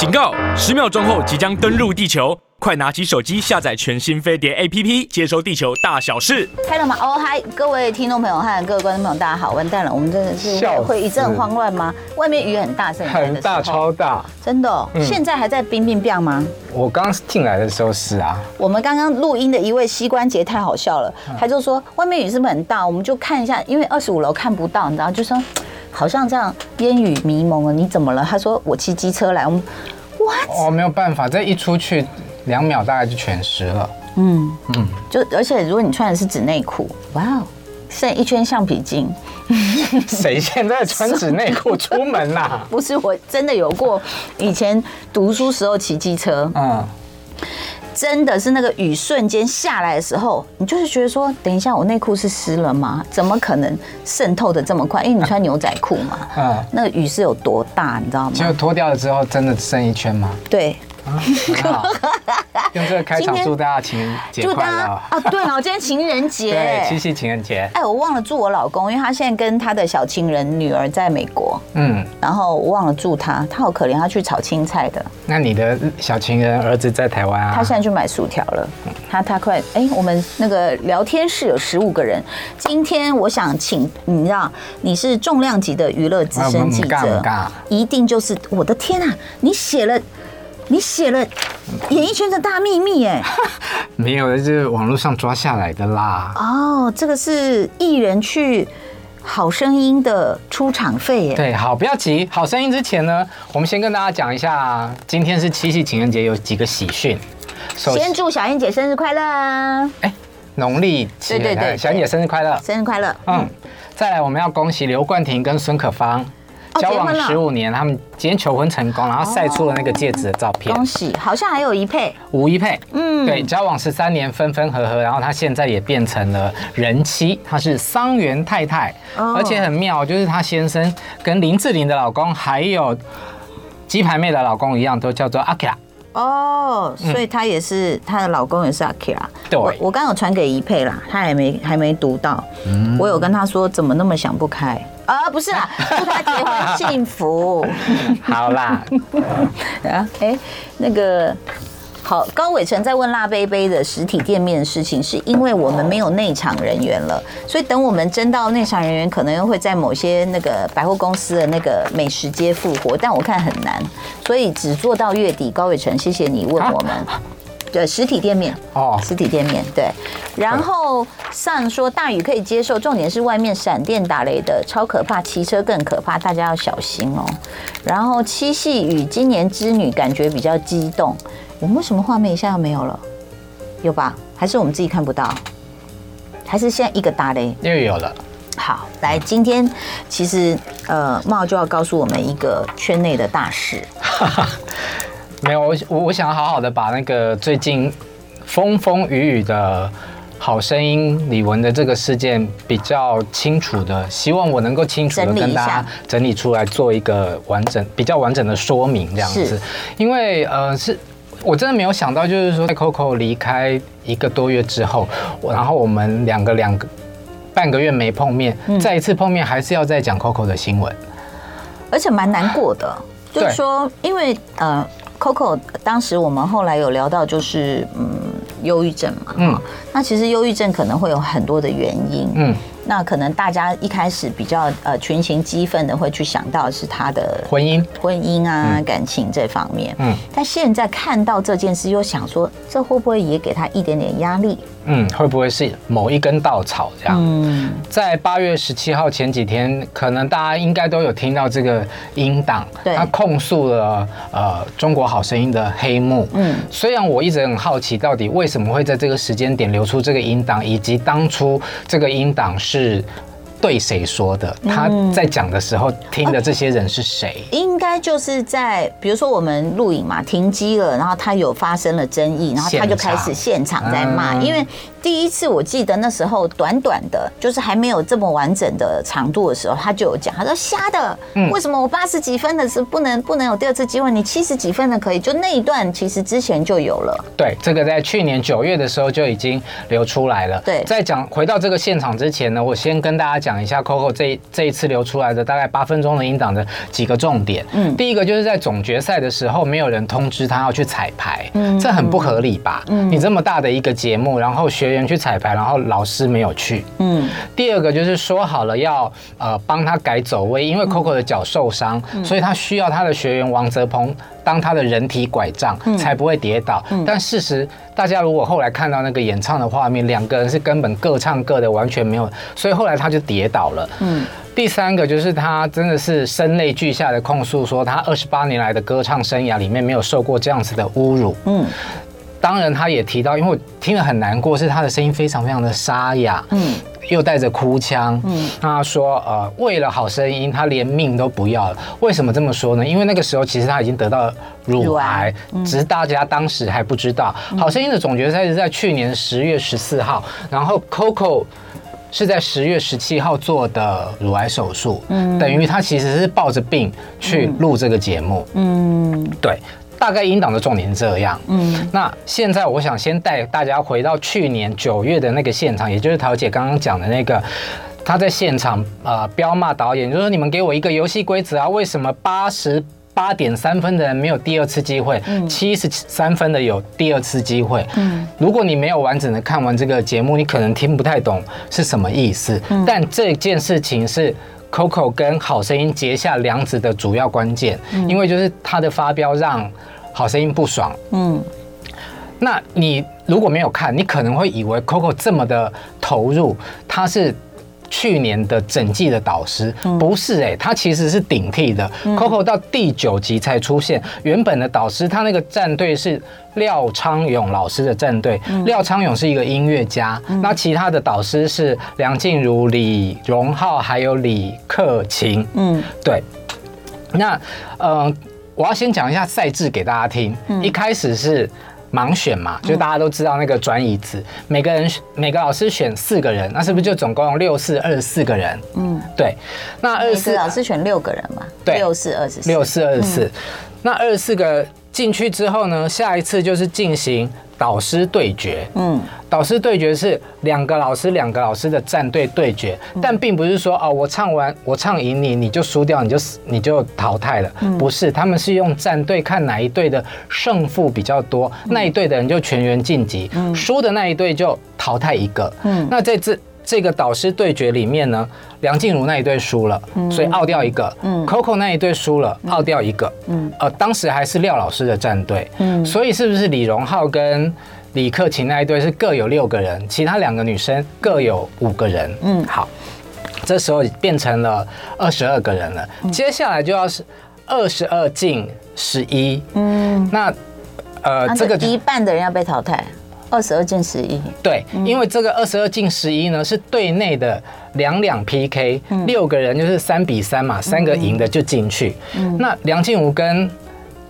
警告！十秒钟后即将登陆地球，快拿起手机下载全新飞碟 APP，接收地球大小事。开了吗？哦嗨，各位听众朋友和各位观众朋友，大家好！完蛋了，我们真的是会一阵慌乱吗？外面雨很大，很大，超大，真的、哦嗯。现在还在冰冰冰吗？我刚进来的时候是啊。我们刚刚录音的一位膝关节太好笑了，他就说外面雨是不是很大？我们就看一下，因为二十五楼看不到，你知道，就说。好像这样烟雨迷蒙了，你怎么了？他说我骑机车来，我们，what？哦，没有办法，这一出去两秒大概就全湿了。嗯嗯，就而且如果你穿的是纸内裤，哇哦，剩一圈橡皮筋。谁现在穿纸内裤出门呐、啊？不是，我真的有过，以前读书时候骑机车。嗯。真的是那个雨瞬间下来的时候，你就是觉得说，等一下我内裤是湿了吗？怎么可能渗透的这么快？因为你穿牛仔裤嘛。嗯。那个雨是有多大，你知道吗？就脱掉了之后，真的剩一圈吗？对。用这个开场祝大家情人节快乐啊！对哦，今天情人节，对，七夕情人节。哎，我忘了祝我老公，因为他现在跟他的小情人女儿在美国。嗯，然后我忘了祝他，他好可怜，他去炒青菜的。那你的小情人儿子在台湾啊？他现在去买薯条了。他他快哎，我们那个聊天室有十五个人。今天我想请你知道，你是重量级的娱乐资深记者，一定就是我的天啊！你写了。你写了演艺圈的大秘密哎，没有，这是网络上抓下来的啦。哦，这个是艺人去好声音的出场费耶。对，好，不要急，好声音之前呢，我们先跟大家讲一下，今天是七夕情人节，有几个喜讯。先祝小燕姐生日快乐。哎，农历七月，对对对，小燕姐生日快乐，生日快乐。嗯，再来我们要恭喜刘冠廷跟孙可芳。交往十五年，他们今天求婚成功，然后晒出了那个戒指的照片。恭喜！好像还有一配，吴一配。嗯，对，交往十三年，分分合合，然后他现在也变成了人妻，他是桑园太太，而且很妙，就是他先生跟林志玲的老公，还有鸡排妹的老公一样，都叫做阿 Q。哦，所以她也是她、嗯、的老公也是阿 Q 啊。对，我刚有传给一佩啦，他还没还没读到。嗯，我有跟他说怎么那么想不开。啊，不是啦，祝他结婚幸福。好啦，啊，哎，那个好，高伟成在问辣杯杯的实体店面的事情，是因为我们没有内场人员了，所以等我们征到内场人员，可能又会在某些那个百货公司的那个美食街复活，但我看很难，所以只做到月底。高伟成，谢谢你问我们。对，实体店面哦，实体店面对。然后上说大雨可以接受，重点是外面闪电打雷的超可怕，骑车更可怕，大家要小心哦。然后七夕与今年织女感觉比较激动，我们为什么画面一下又没有了？有吧？还是我们自己看不到？还是现在一个打雷又有了？好，来，今天其实呃，茂就要告诉我们一个圈内的大事。没有，我我我想好好的把那个最近风风雨雨的好声音李玟的这个事件比较清楚的，希望我能够清楚的跟大家整理出来，做一个完整、比较完整的说明这样子。因为呃，是我真的没有想到，就是说在 Coco 离开一个多月之后，然后我们两个两个半个月没碰面，再一次碰面还是要再讲 Coco 的新闻，而且蛮难过的，就是说因为呃。Coco，当时我们后来有聊到，就是嗯，忧郁症嘛，嗯，那其实忧郁症可能会有很多的原因，嗯。那可能大家一开始比较呃群情激愤的会去想到是他的婚姻、婚姻啊、嗯、感情这方面，嗯，但现在看到这件事，又想说这会不会也给他一点点压力？嗯，会不会是某一根稻草这样？嗯，在八月十七号前几天，可能大家应该都有听到这个音档，他控诉了呃中国好声音的黑幕。嗯，虽然我一直很好奇，到底为什么会在这个时间点流出这个音档，以及当初这个音档是。是对谁说的？他在讲的时候听的这些人是谁？应该就是在比如说我们录影嘛，停机了，然后他有发生了争议，然后他就开始现场在骂，因为第一次我记得那时候短短的，就是还没有这么完整的长度的时候，他就有讲，他说瞎的，为什么我八十几分的是不能不能有第二次机会？你七十几分的可以？就那一段其实之前就有了。对，这个在去年九月的时候就已经流出来了。对，在讲回到这个现场之前呢，我先跟大家讲一下 Coco 这这一次流出来的大概八分钟的音档的几个重点。嗯，第一个就是在总决赛的时候，没有人通知他要去彩排，嗯，这很不合理吧？嗯，你这么大的一个节目，然后学员去彩排，然后老师没有去。嗯，第二个就是说好了要呃帮他改走位，因为 Coco 的脚受伤，所以他需要他的学员王泽鹏当他的人体拐杖，才不会跌倒。但事实，大家如果后来看到那个演唱的画面，两个人是根本各唱各的，完全没有，所以后来他就跌倒了。嗯，第三个就是他真的是声泪俱下的控诉，说他二十八年来的歌唱生涯里面没有受过这样子的侮辱。嗯。当然，他也提到，因为我听了很难过，是他的声音非常非常的沙哑，嗯，又带着哭腔，嗯，他说，呃，为了好声音，他连命都不要了。为什么这么说呢？因为那个时候其实他已经得到了乳癌，只是大家当时还不知道。好声音的总决赛是在去年十月十四号，然后 Coco 是在十月十七号做的乳癌手术，嗯，等于他其实是抱着病去录这个节目，嗯，对。大概英导的重点是这样，嗯，那现在我想先带大家回到去年九月的那个现场，也就是桃姐刚刚讲的那个，他在现场呃飙骂导演，就是说你们给我一个游戏规则啊，为什么八十八点三分的人没有第二次机会，七十三分的有第二次机会？嗯，如果你没有完整的看完这个节目，你可能听不太懂是什么意思，但这件事情是。Coco 跟好声音结下梁子的主要关键，因为就是他的发飙让好声音不爽。嗯，那你如果没有看，你可能会以为 Coco 这么的投入，他是。去年的整季的导师不是哎，他其实是顶替的。Coco 到第九集才出现，原本的导师他那个战队是廖昌永老师的战队。廖昌永是一个音乐家，那其他的导师是梁静茹、李荣浩还有李克勤。嗯，对。那呃，我要先讲一下赛制给大家听。一开始是。盲选嘛，就大家都知道那个转椅子，每个人每个老师选四个人，那是不是就总共六四二十四个人？嗯，对。那二十四老师选六个人嘛？对，六四二十四。六四二十四。那二十四个进去之后呢，下一次就是进行。导师对决，嗯，导师对决是两个老师两个老师的战队对决，但并不是说哦，我唱完我唱赢你，你就输掉，你就你就淘汰了，不是，他们是用战队看哪一队的胜负比较多，那一队的人就全员晋级，输的那一队就淘汰一个，嗯，那在这。这个导师对决里面呢，梁静茹那一队输了，所以奥掉一个。嗯，Coco 那一队输了，奥掉一个。嗯，呃，当时还是廖老师的战队。嗯，所以是不是李荣浩跟李克勤那一队是各有六个人，其他两个女生各有五个人？嗯，好，这时候变成了二十二个人了。接下来就要是二十二进十一。嗯，那呃，这个一半的人要被淘汰。二十二进十一，对，因为这个二十二进十一呢是队内的两两 PK，六个人就是三比三嘛，三个赢的就进去。那梁静茹跟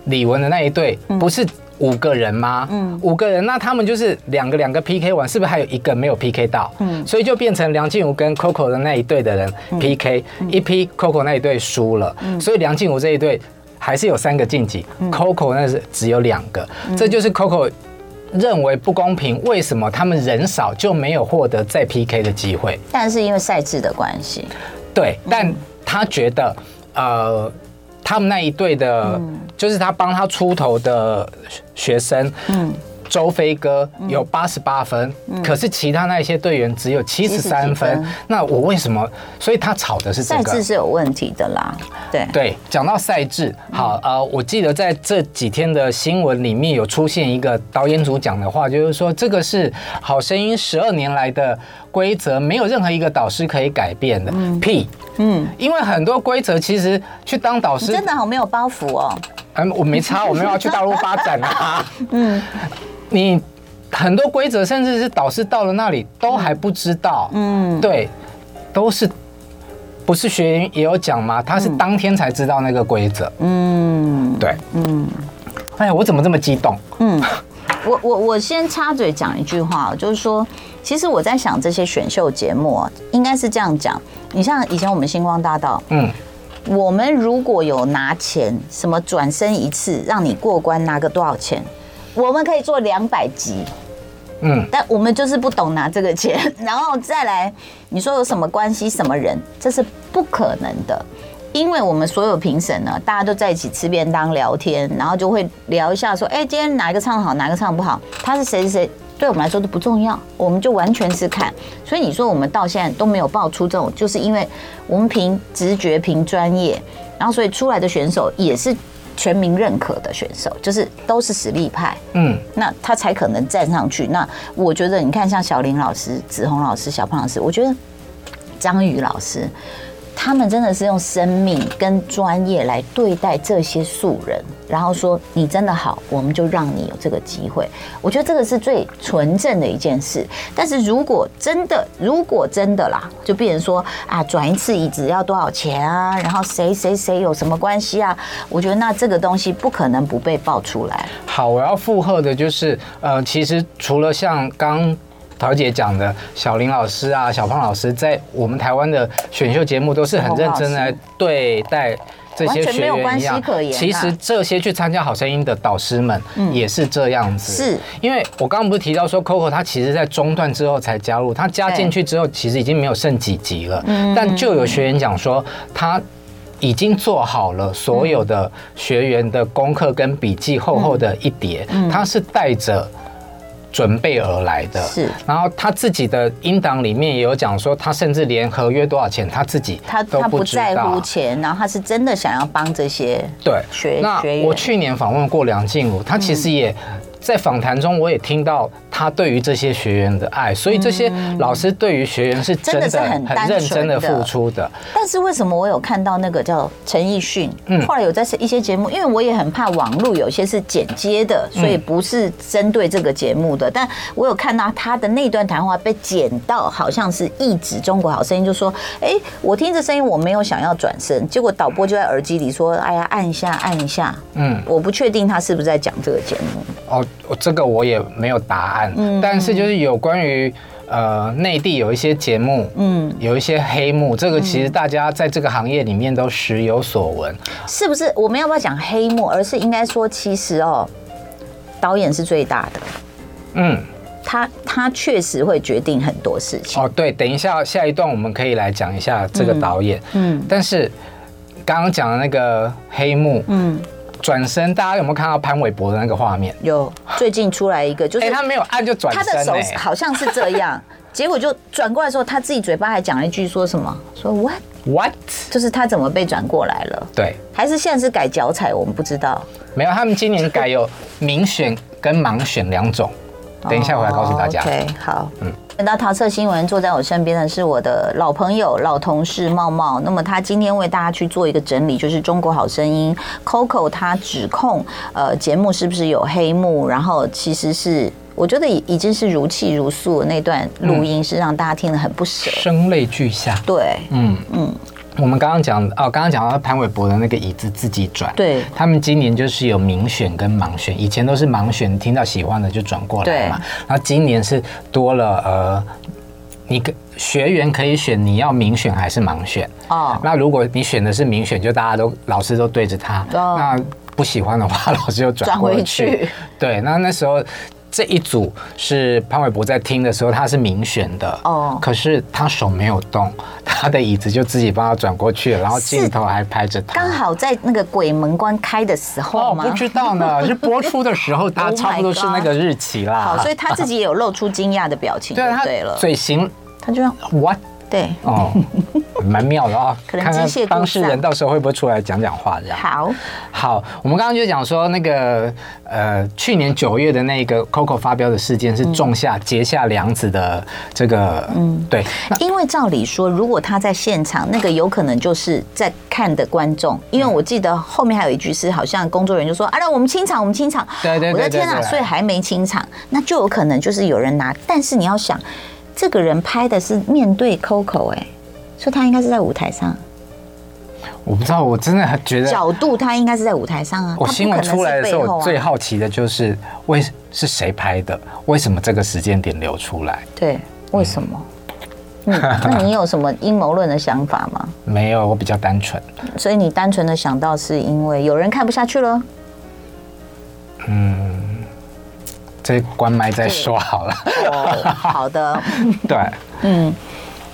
李玟的那一队不是五个人吗？嗯，五个人，那他们就是两个两个 PK 完，是不是还有一个没有 PK 到？嗯，所以就变成梁静茹跟 Coco 的那一队的人 PK，一批 Coco 那一队输了，所以梁静茹这一队还是有三个晋级，Coco 那是只有两个，这就是 Coco。认为不公平，为什么他们人少就没有获得再 PK 的机会？但是因为赛制的关系，对，但他觉得，呃，他们那一队的，就是他帮他出头的学生，嗯。周飞哥有八十八分，可是其他那一些队员只有七十三分。那我为什么？所以他吵的是这个赛制是有问题的啦。对对，讲到赛制，好呃，我记得在这几天的新闻里面有出现一个导演组讲的话，就是说这个是好声音十二年来的规则，没有任何一个导师可以改变的。屁，嗯，因为很多规则其实去当导师真的好没有包袱哦。嗯，我没差，我没有要去大陆发展啊。嗯。你很多规则，甚至是导师到了那里都还不知道。嗯，对，都是不是学员也有讲吗？他是当天才知道那个规则。嗯，对，嗯，哎呀，我怎么这么激动？嗯，我我我先插嘴讲一句话，就是说，其实我在想这些选秀节目啊，应该是这样讲。你像以前我们星光大道，嗯，我们如果有拿钱，什么转身一次让你过关拿个多少钱，我们可以做两百集，嗯，但我们就是不懂拿这个钱，然后再来，你说有什么关系，什么人，这是不可能的。因为我们所有评审呢，大家都在一起吃便当聊天，然后就会聊一下说，哎，今天哪一个唱好，哪个唱不好，他是谁谁谁，对我们来说都不重要，我们就完全是看。所以你说我们到现在都没有爆出这种，就是因为我们凭直觉、凭专业，然后所以出来的选手也是全民认可的选手，就是都是实力派，嗯，那他才可能站上去。那我觉得你看，像小林老师、子红老师、小胖老师，我觉得张宇老师。他们真的是用生命跟专业来对待这些素人，然后说你真的好，我们就让你有这个机会。我觉得这个是最纯正的一件事。但是如果真的，如果真的啦，就变成说啊，转一次椅子要多少钱啊？然后谁谁谁有什么关系啊？我觉得那这个东西不可能不被爆出来。好，我要附和的就是，呃，其实除了像刚。桃姐讲的，小林老师啊，小胖老师，在我们台湾的选秀节目都是很认真来对待这些学员一样。其实这些去参加好声音的导师们也是这样子。是，因为我刚刚不是提到说，Coco 他其实在中断之后才加入，他加进去之后其实已经没有剩几集了。但就有学员讲说，他已经做好了所有的学员的功课跟笔记，厚厚的一叠，他是带着。准备而来的，是。然后他自己的英党里面也有讲说，他甚至连合约多少钱他自己他他不在乎钱，然后他是真的想要帮这些对学那我去年访问过梁静茹，他其实也。在访谈中，我也听到他对于这些学员的爱，所以这些老师对于学员是真的很认真的付出的。但是为什么我有看到那个叫陈奕迅，后来有在一些节目，因为我也很怕网络有些是剪接的，所以不是针对这个节目的。但我有看到他的那段谈话被剪到，好像是一指中国好声音，就说：“哎，我听这声音，我没有想要转身。”结果导播就在耳机里说：“哎呀，按一下，按一下。”嗯，我不确定他是不是在讲这个节目。哦。这个我也没有答案，嗯，但是就是有关于呃内地有一些节目，嗯，有一些黑幕，这个其实大家在这个行业里面都时有所闻，是不是？我们要不要讲黑幕？而是应该说，其实哦，导演是最大的，嗯，他他确实会决定很多事情。哦，对，等一下下一段我们可以来讲一下这个导演，嗯，嗯，但是刚刚讲的那个黑幕，嗯。转身，大家有没有看到潘玮柏的那个画面？有，最近出来一个，就是他没有按就转身，他的手好像是这样，结果就转过来的时候，他自己嘴巴还讲了一句说什么？说 what what？就是他怎么被转过来了？对，还是现在是改脚踩？我们不知道。没有，他们今年改有明选跟盲选两种。等一下，我来告诉大家。OK，好，嗯。等到桃色新闻，坐在我身边的是我的老朋友、老同事茂茂。那么他今天为大家去做一个整理，就是《中国好声音》Coco 他指控呃节目是不是有黑幕，然后其实是我觉得已已经是如泣如诉的那段录音，是让大家听得很不舍，声泪俱下。对，嗯嗯。我们刚刚讲哦，刚刚讲到潘玮柏的那个椅子自己转，对，他们今年就是有明选跟盲选，以前都是盲选，听到喜欢的就转过来嘛，然后今年是多了呃，你跟学员可以选你要明选还是盲选？哦，那如果你选的是明选，就大家都老师都对着他，那不喜欢的话，老师就转回去，对，那那时候。这一组是潘玮柏在听的时候，他是明选的哦，可是他手没有动，他的椅子就自己帮他转过去了，然后镜头还拍着他。刚好在那个鬼门关开的时候吗？哦，不知道呢，是播出的时候，大家差不多是那个日期啦。好，所以他自己也有露出惊讶的表情。对，对了，嘴型，他就 what？对。哦，蛮妙的啊，可能机械当事人到时候会不会出来讲讲话这样？好，好，我们刚刚就讲说那个呃，去年九月的那个 Coco 发飙的事件是种下结下梁子的这个，嗯，对，因为照理说，如果他在现场，那个有可能就是在看的观众，因为我记得后面还有一句是好像工作人员就说啊，那我们清场，我们清场，对对对，我的天啊，所以还没清场，那就有可能就是有人拿，但是你要想。这个人拍的是面对 Coco 哎，所以他应该是在舞台上。我不知道，我真的觉得角度他应该是在舞台上啊。我新闻出来的时候，我最好。好奇的就是为是谁拍的？为什么这个时间点流出来？对，为什么？嗯，那你有什么阴谋论的想法吗？没有，我比较单纯。所以你单纯的想到是因为有人看不下去了？嗯，这关麦再说好了。哦，好的。对，嗯，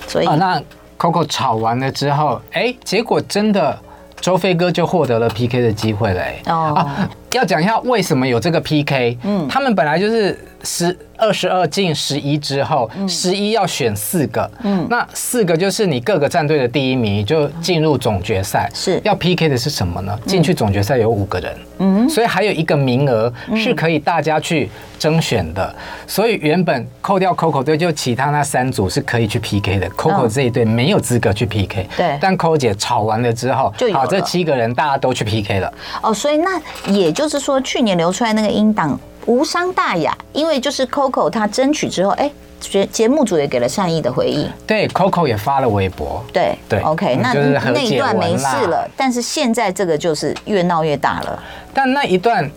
所以、啊、那 Coco 吵完了之后，哎，结果真的周飞哥就获得了 PK 的机会了。哎，哦、啊，要讲一下为什么有这个 PK。嗯，他们本来就是十。二十二进十一之后，十一要选四个，嗯，那四个就是你各个战队的第一名就进入总决赛。是要 PK 的是什么呢？进去总决赛有五个人，嗯，所以还有一个名额是可以大家去征选的。所以原本扣掉 Coco 队，就其他那三组是可以去 PK 的。Coco 这一队没有资格去 PK，对。但 Coco 姐吵完了之后，好，这七个人大家都去 PK 了。哦，所以那也就是说，去年流出来那个音档。无伤大雅，因为就是 Coco 他争取之后，哎，节节目组也给了善意的回应。对，Coco 也发了微博。对对，OK，那那一段没事了，但是现在这个就是越闹越大了。但那一段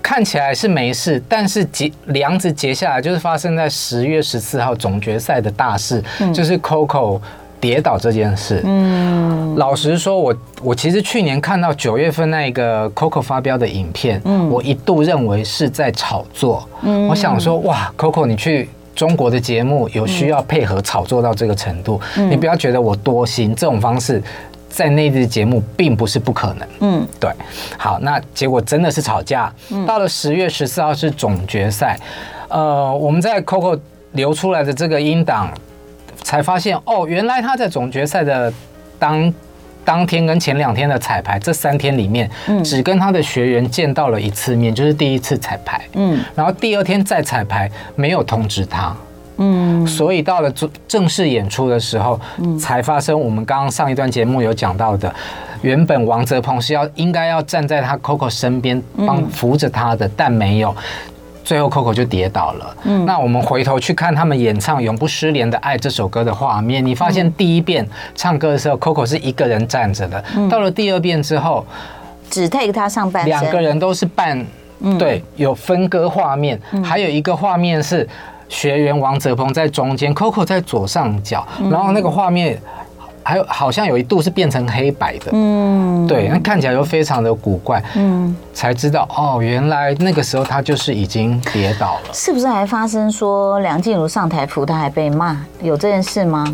看起来是没事，但是结梁子结下来就是发生在十月十四号总决赛的大事，嗯、就是 Coco。跌倒这件事，嗯，老实说我，我我其实去年看到九月份那个 Coco 发飙的影片，嗯，我一度认为是在炒作，嗯，我想说，哇，Coco 你去中国的节目有需要配合炒作到这个程度，嗯，你不要觉得我多心，这种方式在内地的节目并不是不可能，嗯，对，好，那结果真的是吵架，到了十月十四号是总决赛，呃，我们在 Coco 流出来的这个音档。才发现哦，原来他在总决赛的当当天跟前两天的彩排这三天里面，只跟他的学员见到了一次面，就是第一次彩排，嗯，然后第二天再彩排没有通知他，嗯，所以到了正正式演出的时候，才发生我们刚刚上一段节目有讲到的，原本王泽鹏是要应该要站在他 Coco 身边帮扶着他的，但没有。最后，Coco 就跌倒了。嗯，那我们回头去看他们演唱《永不失联的爱》这首歌的画面，你发现第一遍唱歌的时候，Coco 是一个人站着的。到了第二遍之后，只 take 他上半身，两个人都是半，对，有分割画面。还有一个画面是学员王泽鹏在中间，Coco 在左上角，然后那个画面。还有好像有一度是变成黑白的，嗯，对，那看起来又非常的古怪，嗯，才知道哦，原来那个时候他就是已经跌倒了。是不是还发生说梁静茹上台扶他还被骂？有这件事吗？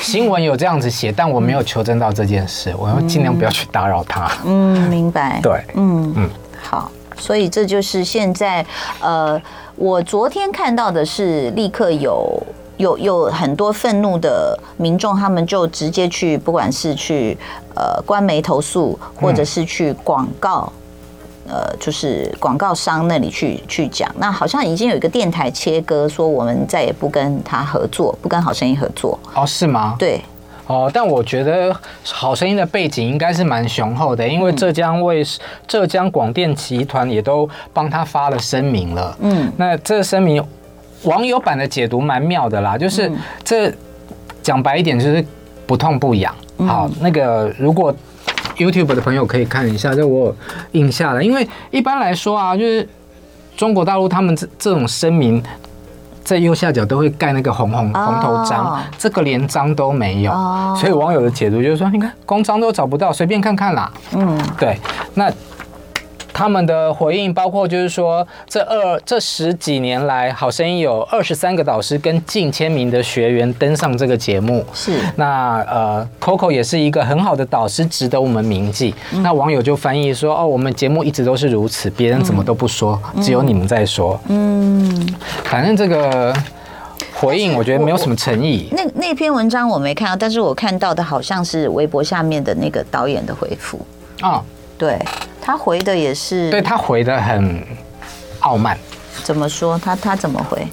新闻有这样子写，但我没有求证到这件事，我要尽量不要去打扰他。嗯，明白。对，嗯嗯，好，所以这就是现在，呃，我昨天看到的是立刻有。有有很多愤怒的民众，他们就直接去，不管是去呃官媒投诉，或者是去广告，呃，就是广告商那里去去讲。那好像已经有一个电台切割，说我们再也不跟他合作，不跟好声音合作。哦，是吗？对。哦，但我觉得好声音的背景应该是蛮雄厚的，因为浙江卫视、浙江广电集团也都帮他发了声明了。嗯，那这个声明。网友版的解读蛮妙的啦，就是这讲白一点就是不痛不痒。好，那个如果 YouTube 的朋友可以看一下，这我印下了。因为一般来说啊，就是中国大陆他们这这种声明在右下角都会盖那个红红红头章，这个连章都没有，所以网友的解读就是说，你看公章都找不到，随便看看啦。嗯，对，那。他们的回应包括，就是说，这二这十几年来，好声音有二十三个导师跟近千名的学员登上这个节目。是。那呃，Coco 也是一个很好的导师，值得我们铭记。嗯、那网友就翻译说：“哦，我们节目一直都是如此，别人怎么都不说，嗯、只有你们在说。”嗯。反正这个回应，我觉得没有什么诚意。那那篇文章我没看到，但是我看到的好像是微博下面的那个导演的回复。啊、哦，对。他回的也是，对，他回的很傲慢。怎么说？他他怎么回？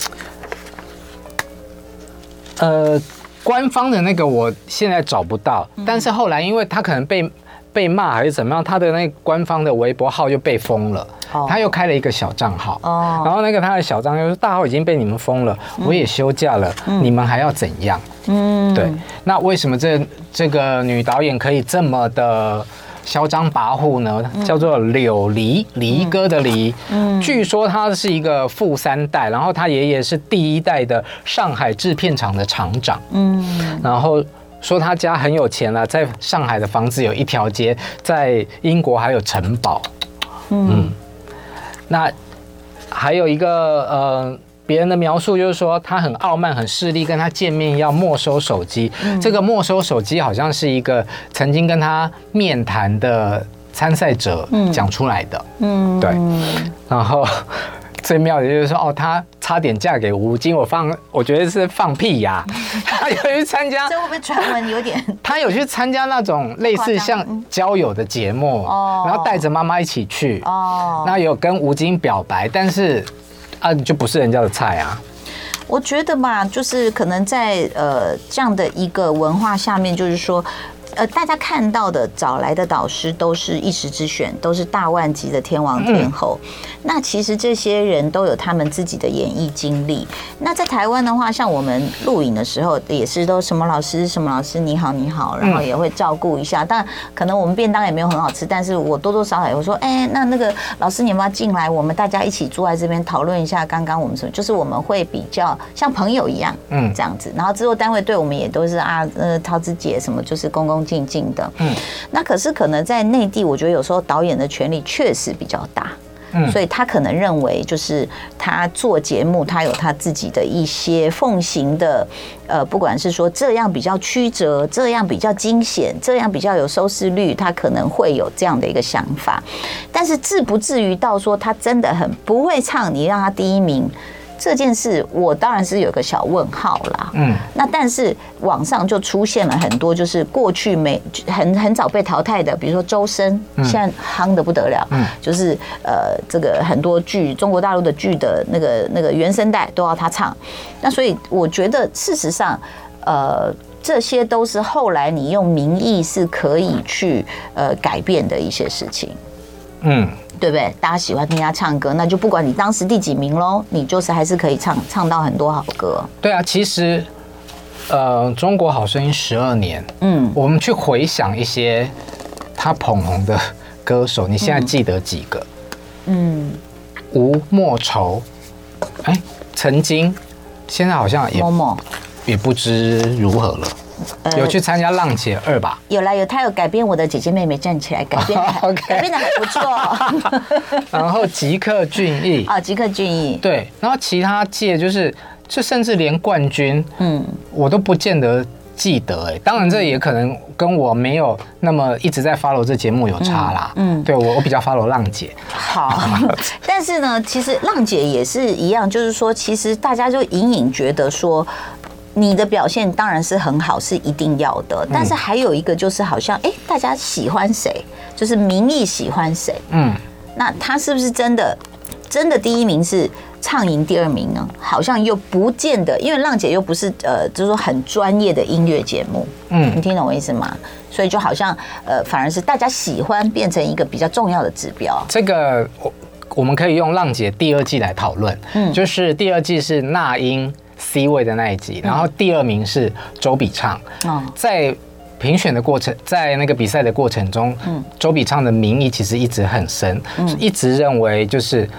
呃，官方的那个我现在找不到，但是后来因为他可能被被骂还是怎么样，他的那个官方的微博号又被封了，他又开了一个小账号。哦，然后那个他的小账号就是大号已经被你们封了，我也休假了，你们还要怎样？嗯，对。那为什么这这个女导演可以这么的嚣张跋扈呢？叫做柳离，离哥的离。嗯，据说他是一个富三代，然后他爷爷是第一代的上海制片厂的厂长。嗯，然后说他家很有钱了，在上海的房子有一条街，在英国还有城堡。嗯，那还有一个呃。别人的描述就是说，他很傲慢、很势利，跟他见面要没收手机。嗯、这个没收手机好像是一个曾经跟他面谈的参赛者讲出来的。嗯，对。然后 最妙的就是说，哦，他差点嫁给吴京。我放，我觉得是放屁呀、啊。他有去参加，这会不会传闻有点？他有去参加那种类似像交友的节目，哦、然后带着妈妈一起去。哦，那有跟吴京表白，但是。啊，就不是人家的菜啊！我觉得吧，就是可能在呃这样的一个文化下面，就是说。呃，大家看到的找来的导师都是一时之选，都是大万级的天王天后。那其实这些人都有他们自己的演艺经历。那在台湾的话，像我们录影的时候，也是都什么老师什么老师，你好你好，然后也会照顾一下。但可能我们便当也没有很好吃，但是我多多少少也会说，哎，那那个老师你要不要进来？我们大家一起坐在这边讨论一下刚刚我们什么，就是我们会比较像朋友一样，嗯，这样子。然后制作单位对我们也都是啊，呃，桃子姐什么，就是公公。静静的，嗯，那可是可能在内地，我觉得有时候导演的权力确实比较大，嗯，所以他可能认为就是他做节目，他有他自己的一些奉行的，呃，不管是说这样比较曲折，这样比较惊险，这样比较有收视率，他可能会有这样的一个想法，但是至不至于到说他真的很不会唱，你让他第一名。这件事我当然是有个小问号啦，嗯，那但是网上就出现了很多，就是过去没很很早被淘汰的，比如说周深，现在夯的不得了，嗯，就是呃这个很多剧中国大陆的剧的那个那个原声带都要他唱，那所以我觉得事实上，呃这些都是后来你用民意是可以去呃改变的一些事情，嗯。对不对？大家喜欢听他唱歌，那就不管你当时第几名喽，你就是还是可以唱唱到很多好歌。对啊，其实，呃，《中国好声音》十二年，嗯，我们去回想一些他捧红的歌手，你现在记得几个？嗯，吴莫愁，哎，曾经，现在好像也也不知如何了。有去参加《浪姐二》吧？有啦，有他有改编我的姐姐妹妹站起来，改编 改编的还不错。然后吉克隽逸啊，吉克隽逸对，然后其他届就是，就甚至连冠军，嗯，我都不见得记得哎。当然这也可能跟我没有那么一直在 follow 这节目有差啦。嗯，对我我比较 follow 浪姐。好，但是呢，其实浪姐也是一样，就是说，其实大家就隐隐觉得说。你的表现当然是很好，是一定要的。但是还有一个就是，好像哎，大家喜欢谁，就是民意喜欢谁。嗯，那他是不是真的真的第一名是唱赢第二名呢？好像又不见得，因为浪姐又不是呃，就是说很专业的音乐节目。嗯，你听懂我意思吗？所以就好像呃，反而是大家喜欢变成一个比较重要的指标。这个我我们可以用浪姐第二季来讨论。嗯，就是第二季是那英。C 位的那一集，然后第二名是周笔畅。在评选的过程，在那个比赛的过程中，周笔畅的民意其实一直很深，一直认为就是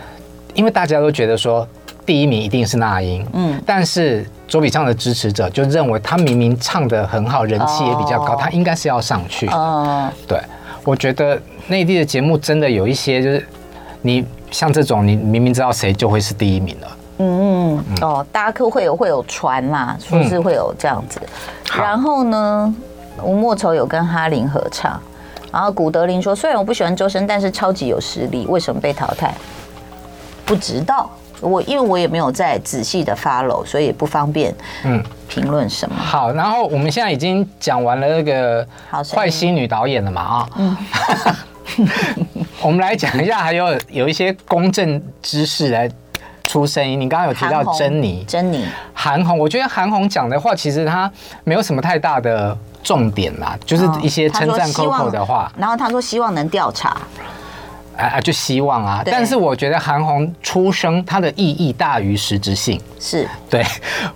因为大家都觉得说第一名一定是那英，嗯，但是周笔畅的支持者就认为他明明唱得很好，人气也比较高，他应该是要上去。哦，对，我觉得内地的节目真的有一些，就是你像这种，你明明知道谁就会是第一名了。嗯嗯哦，大家可会有会有船啦，说是会有这样子。嗯、然后呢，吴莫愁有跟哈林合唱。然后古德林说，虽然我不喜欢周深，但是超级有实力。为什么被淘汰？不知道，我因为我也没有在仔细的 follow，所以也不方便嗯评论什么、嗯。好，然后我们现在已经讲完了那个坏心女导演了嘛啊？嗯，我们来讲一下，还有有一些公正知识来。出声音，你刚刚有提到珍妮，珍妮，韩红，我觉得韩红讲的话其实她没有什么太大的重点啦，就是一些称赞 Coco 的话。然后他说希望能调查，啊啊，就希望啊。但是我觉得韩红出生，它的意义大于实质性。是，对，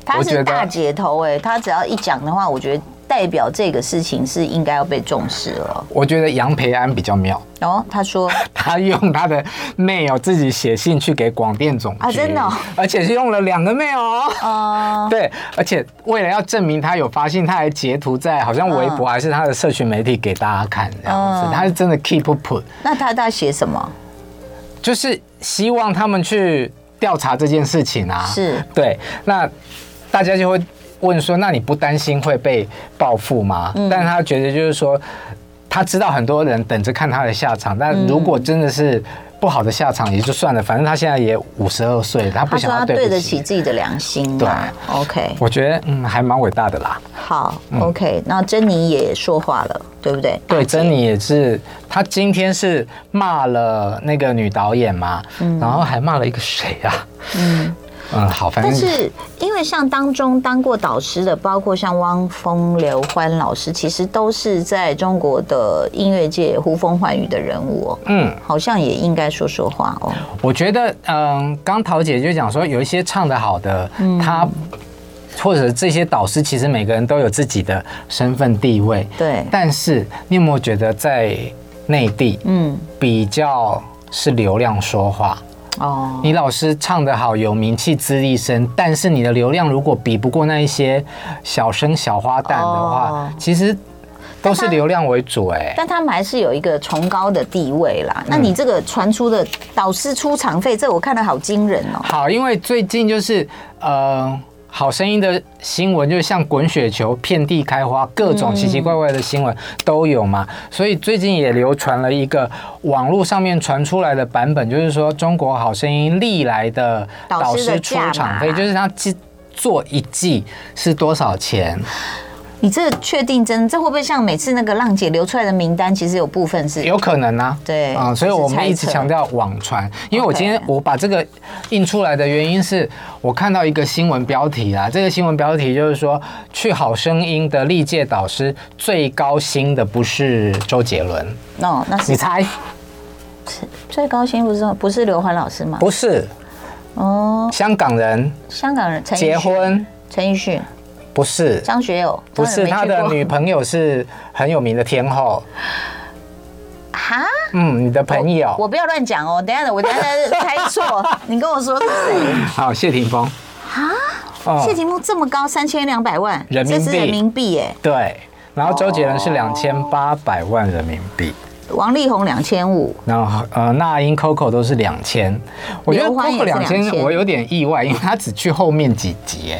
他是大姐头哎，他只要一讲的话，我觉得。代表这个事情是应该要被重视了。我觉得杨培安比较妙。哦，他说 他用他的 mail 自己写信去给广电总局啊，真的、哦，而且是用了两个 mail 哦。哦，对，而且为了要证明他有发信，他还截图在好像微博还是他的社群媒体给大家看这样子。嗯、他是真的 keep put。那他在写什么？就是希望他们去调查这件事情啊。是，对，那大家就会。问说：“那你不担心会被报复吗？”嗯、但他觉得就是说，他知道很多人等着看他的下场。但如果真的是不好的下场，也就算了。反正他现在也五十二岁，他不想要对，对得起自己的良心。对，OK。我觉得嗯，还蛮伟大的啦。好，OK。那珍妮也说话了，对不对？对，珍妮也是。她今天是骂了那个女导演嘛，嗯、然后还骂了一个谁啊？嗯。嗯，好，但是因为像当中当过导师的，包括像汪峰、刘欢老师，其实都是在中国的音乐界呼风唤雨的人物哦。嗯，好像也应该说说话哦。我觉得，嗯，刚桃姐就讲说，有一些唱得好的，他或者这些导师，其实每个人都有自己的身份地位。对，但是你有没有觉得在内地，嗯，比较是流量说话？哦，你老师唱得好，有名气，资历深，但是你的流量如果比不过那一些小生小花旦的话，哦、其实都是流量为主哎。但他们还是有一个崇高的地位啦。那你这个传出的导师出场费，这我看得好惊人哦。好，因为最近就是呃。好声音的新闻就像滚雪球，遍地开花，各种奇奇怪怪的新闻都有嘛。所以最近也流传了一个网络上面传出来的版本，就是说中国好声音历来的导师出场费，就是他做一季是多少钱？你这确定真？这会不会像每次那个浪姐流出来的名单，其实有部分是有可能啊？对啊，所以我们一直强调网传。因为我今天我把这个印出来的原因是我看到一个新闻标题啊，这个新闻标题就是说，去好声音的历届导师最高薪的不是周杰伦哦，那是你猜？最高薪不是不是刘欢老师吗？不是哦，香港人，香港人结婚，陈奕迅。不是张学友，不是他的女朋友是很有名的天后。哈？嗯，你的朋友，我不要乱讲哦。等下我等下猜错，你跟我说是谁？好，谢霆锋。哈？谢霆锋这么高，三千两百万人民币，人民币哎。对，然后周杰伦是两千八百万人民币，王力宏两千五，然后呃，那英、Coco 都是两千。我觉得 Coco 两千，我有点意外，因为他只去后面几集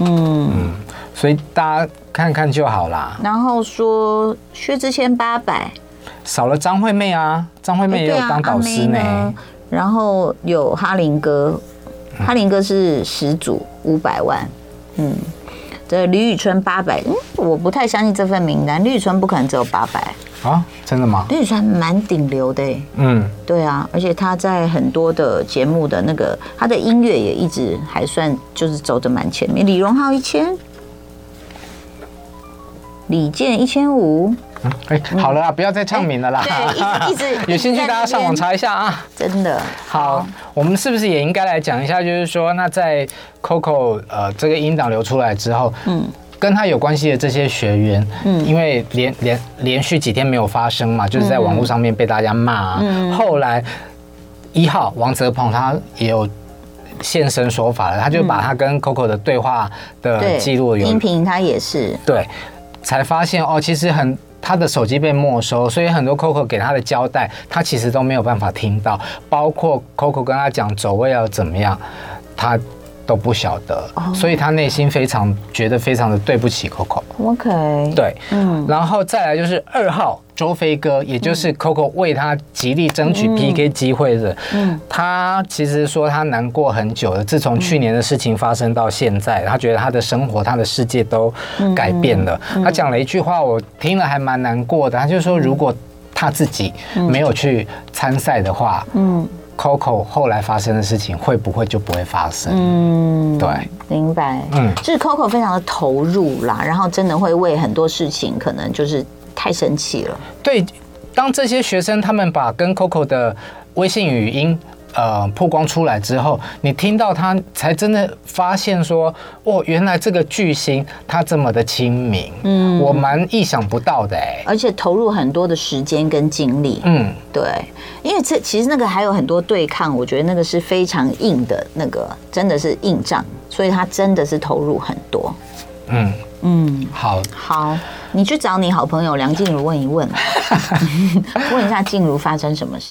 哎。嗯，所以大家看看就好啦。然后说薛之谦八百，少了张惠妹啊，张惠妹也有当导师呢。呢然后有哈林哥，哈林哥是十组五百万。嗯，这李宇春八百，嗯，我不太相信这份名单，李宇春不可能只有八百。啊，真的吗？李宇春蛮顶流的，嗯，对啊，而且他在很多的节目的那个，他的音乐也一直还算就是走的蛮前面。李荣浩一千，李健一千五，嗯，哎，好了啦，不要再唱名了啦，对，一直 有兴趣大家上网查一下啊，真的。好，我们是不是也应该来讲一下，就是说，那在 Coco 呃这个音档流出来之后，嗯。跟他有关系的这些学员，嗯，因为连连连续几天没有发声嘛，就是在网络上面被大家骂啊。嗯，后来一号王泽鹏他也有现身说法了，他就把他跟 Coco 的对话的记录有音频，他也是对，才发现哦，其实很他的手机被没收，所以很多 Coco 给他的交代，他其实都没有办法听到，包括 Coco 跟他讲走位要怎么样，他。都不晓得，所以他内心非常觉得非常的对不起 Coco。OK，对，嗯，然后再来就是二号周飞哥，也就是 Coco 为他极力争取 PK 机会的。嗯，他其实说他难过很久了，自从去年的事情发生到现在，他觉得他的生活、他的世界都改变了。他讲了一句话，我听了还蛮难过的。他就说，如果他自己没有去参赛的话，嗯。Coco 后来发生的事情会不会就不会发生？嗯，对，明白。嗯，就是 Coco 非常的投入啦，然后真的会为很多事情可能就是太生气了。对，当这些学生他们把跟 Coco 的微信语音。呃，曝光出来之后，你听到他才真的发现说，哦，原来这个巨星他这么的亲民，嗯，我蛮意想不到的哎，而且投入很多的时间跟精力，嗯，对，因为这其实那个还有很多对抗，我觉得那个是非常硬的，那个真的是硬仗，所以他真的是投入很多，嗯。嗯，好，好，你去找你好朋友梁静茹问一问，问一下静茹发生什么事。